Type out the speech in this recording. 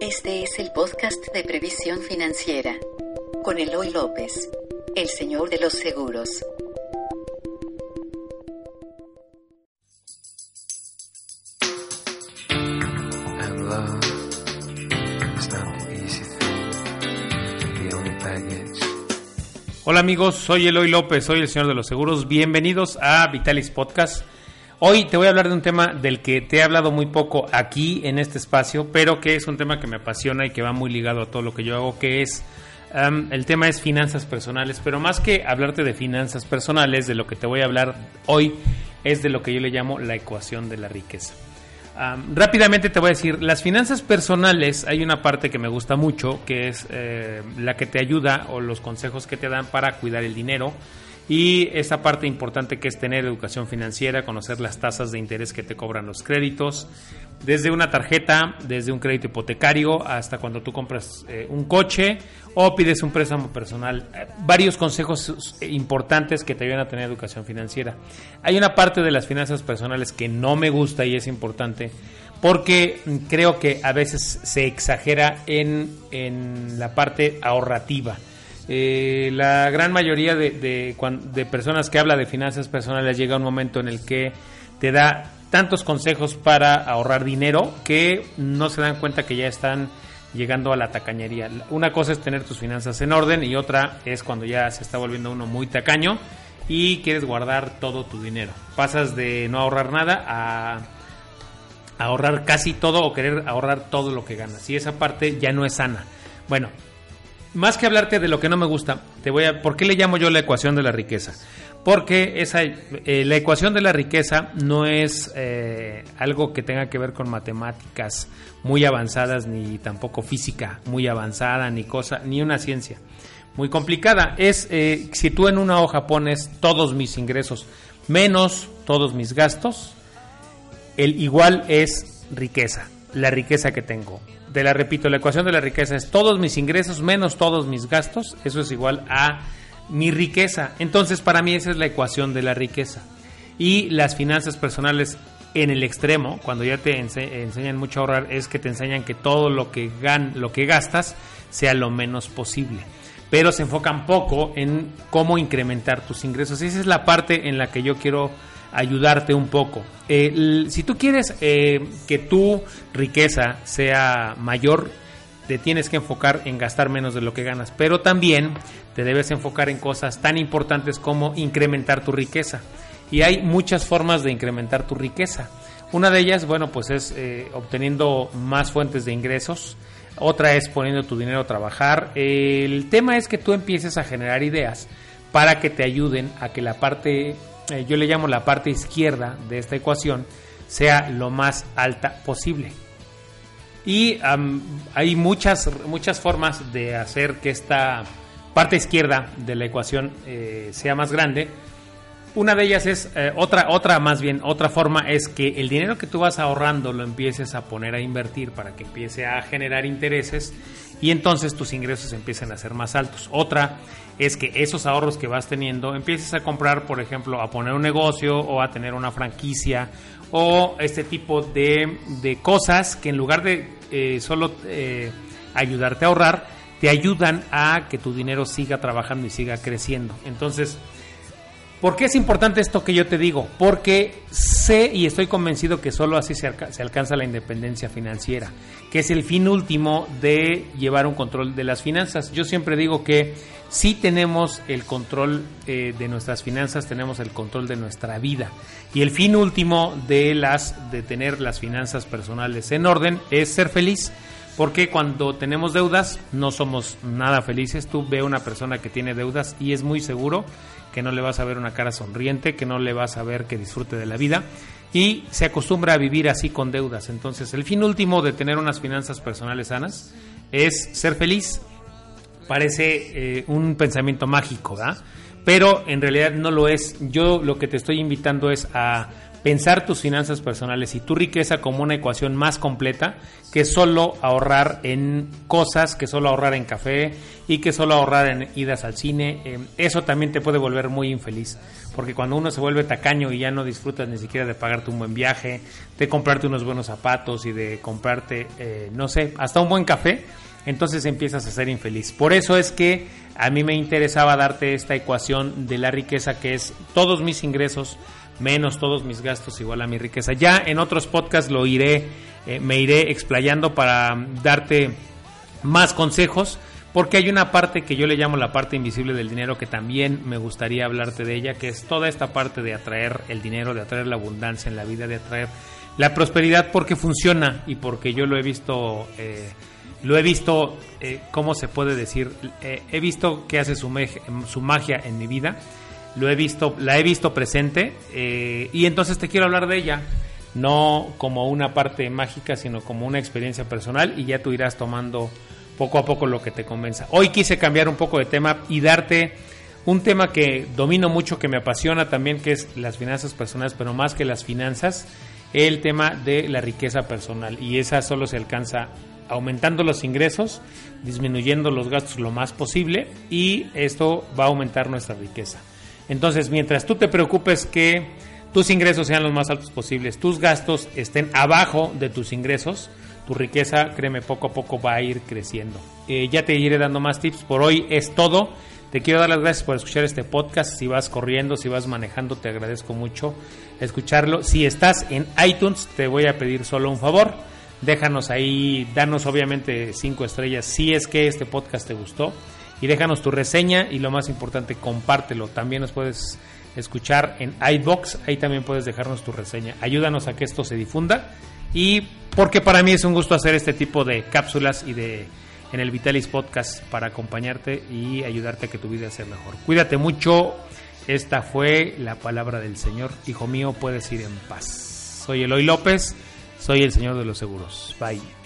Este es el podcast de previsión financiera con Eloy López, el señor de los seguros. Hola amigos, soy Eloy López, soy el señor de los seguros. Bienvenidos a Vitalis Podcast. Hoy te voy a hablar de un tema del que te he hablado muy poco aquí en este espacio, pero que es un tema que me apasiona y que va muy ligado a todo lo que yo hago, que es el tema es finanzas personales, pero más que hablarte de finanzas personales, de lo que te voy a hablar hoy es de lo que yo le llamo la ecuación de la riqueza. Rápidamente te voy a decir, las finanzas personales, hay una parte que me gusta mucho, que es eh, la que te ayuda o los consejos que te dan para cuidar el dinero. Y esa parte importante que es tener educación financiera, conocer las tasas de interés que te cobran los créditos, desde una tarjeta, desde un crédito hipotecario, hasta cuando tú compras eh, un coche o pides un préstamo personal. Eh, varios consejos eh, importantes que te ayudan a tener educación financiera. Hay una parte de las finanzas personales que no me gusta y es importante porque creo que a veces se exagera en, en la parte ahorrativa. Eh, la gran mayoría de, de, personas que habla de finanzas personales llega un momento en el que te da tantos consejos para ahorrar dinero que no se dan cuenta que ya están llegando a la tacañería. Una cosa es tener tus finanzas en orden y otra es cuando ya se está volviendo uno muy tacaño y quieres guardar todo tu dinero. Pasas de no ahorrar nada a ahorrar casi todo o querer ahorrar todo lo que ganas. Y esa parte ya no es sana. Bueno, más que hablarte de lo que no me gusta, te voy a. ¿Por qué le llamo yo la ecuación de la riqueza? Porque esa, eh, la ecuación de la riqueza no es eh, algo que tenga que ver con matemáticas muy avanzadas, ni tampoco física muy avanzada, ni cosa, ni una ciencia muy complicada. Es eh, si tú en una hoja pones todos mis ingresos menos todos mis gastos, el igual es riqueza, la riqueza que tengo. Te la repito, la ecuación de la riqueza es todos mis ingresos menos todos mis gastos, eso es igual a mi riqueza. Entonces, para mí esa es la ecuación de la riqueza. Y las finanzas personales en el extremo, cuando ya te ense- enseñan mucho a ahorrar, es que te enseñan que todo lo que gan lo que gastas sea lo menos posible. Pero se enfocan poco en cómo incrementar tus ingresos. Esa es la parte en la que yo quiero ayudarte un poco. Eh, si tú quieres eh, que tu riqueza sea mayor, te tienes que enfocar en gastar menos de lo que ganas, pero también te debes enfocar en cosas tan importantes como incrementar tu riqueza. Y hay muchas formas de incrementar tu riqueza. Una de ellas, bueno, pues es eh, obteniendo más fuentes de ingresos. Otra es poniendo tu dinero a trabajar. El tema es que tú empieces a generar ideas para que te ayuden a que la parte, eh, yo le llamo la parte izquierda de esta ecuación, sea lo más alta posible. Y hay muchas, muchas formas de hacer que esta parte izquierda de la ecuación eh, sea más grande. Una de ellas es, eh, otra, otra más bien, otra forma es que el dinero que tú vas ahorrando lo empieces a poner a invertir para que empiece a generar intereses y entonces tus ingresos empiecen a ser más altos. Otra es que esos ahorros que vas teniendo empieces a comprar, por ejemplo, a poner un negocio o a tener una franquicia o este tipo de, de cosas que en lugar de eh, solo eh, ayudarte a ahorrar, te ayudan a que tu dinero siga trabajando y siga creciendo. Entonces, ¿Por qué es importante esto que yo te digo? Porque sé y estoy convencido que solo así se, alca- se alcanza la independencia financiera, que es el fin último de llevar un control de las finanzas. Yo siempre digo que si tenemos el control eh, de nuestras finanzas, tenemos el control de nuestra vida. Y el fin último de las de tener las finanzas personales en orden es ser feliz. Porque cuando tenemos deudas no somos nada felices. Tú ve una persona que tiene deudas y es muy seguro que no le vas a ver una cara sonriente, que no le vas a ver que disfrute de la vida y se acostumbra a vivir así con deudas. Entonces, el fin último de tener unas finanzas personales sanas es ser feliz. Parece eh, un pensamiento mágico, ¿verdad? Pero en realidad no lo es. Yo lo que te estoy invitando es a pensar tus finanzas personales y tu riqueza como una ecuación más completa que solo ahorrar en cosas, que solo ahorrar en café y que solo ahorrar en idas al cine. Eh, eso también te puede volver muy infeliz, porque cuando uno se vuelve tacaño y ya no disfrutas ni siquiera de pagarte un buen viaje, de comprarte unos buenos zapatos y de comprarte, eh, no sé, hasta un buen café, entonces empiezas a ser infeliz. Por eso es que a mí me interesaba darte esta ecuación de la riqueza que es todos mis ingresos menos todos mis gastos igual a mi riqueza. Ya en otros podcasts lo iré, eh, me iré explayando para darte más consejos, porque hay una parte que yo le llamo la parte invisible del dinero que también me gustaría hablarte de ella, que es toda esta parte de atraer el dinero, de atraer la abundancia en la vida, de atraer la prosperidad, porque funciona y porque yo lo he visto. Eh, lo he visto, eh, ¿cómo se puede decir? he visto que hace su magia en mi vida lo he visto, la he visto presente eh, y entonces te quiero hablar de ella, no como una parte mágica, sino como una experiencia personal y ya tú irás tomando poco a poco lo que te convenza. Hoy quise cambiar un poco de tema y darte un tema que domino mucho, que me apasiona también, que es las finanzas personales, pero más que las finanzas, el tema de la riqueza personal. Y esa solo se alcanza aumentando los ingresos, disminuyendo los gastos lo más posible y esto va a aumentar nuestra riqueza. Entonces, mientras tú te preocupes que tus ingresos sean los más altos posibles, tus gastos estén abajo de tus ingresos, tu riqueza, créeme, poco a poco va a ir creciendo. Eh, ya te iré dando más tips. Por hoy es todo. Te quiero dar las gracias por escuchar este podcast. Si vas corriendo, si vas manejando, te agradezco mucho escucharlo. Si estás en iTunes, te voy a pedir solo un favor. Déjanos ahí, danos obviamente cinco estrellas si es que este podcast te gustó y déjanos tu reseña y lo más importante, compártelo. También nos puedes escuchar en iBox, ahí también puedes dejarnos tu reseña. Ayúdanos a que esto se difunda y porque para mí es un gusto hacer este tipo de cápsulas y de en el Vitalis Podcast para acompañarte y ayudarte a que tu vida sea mejor. Cuídate mucho. Esta fue la palabra del Señor. Hijo mío, puedes ir en paz. Soy Eloy López, soy el Señor de los Seguros. Bye.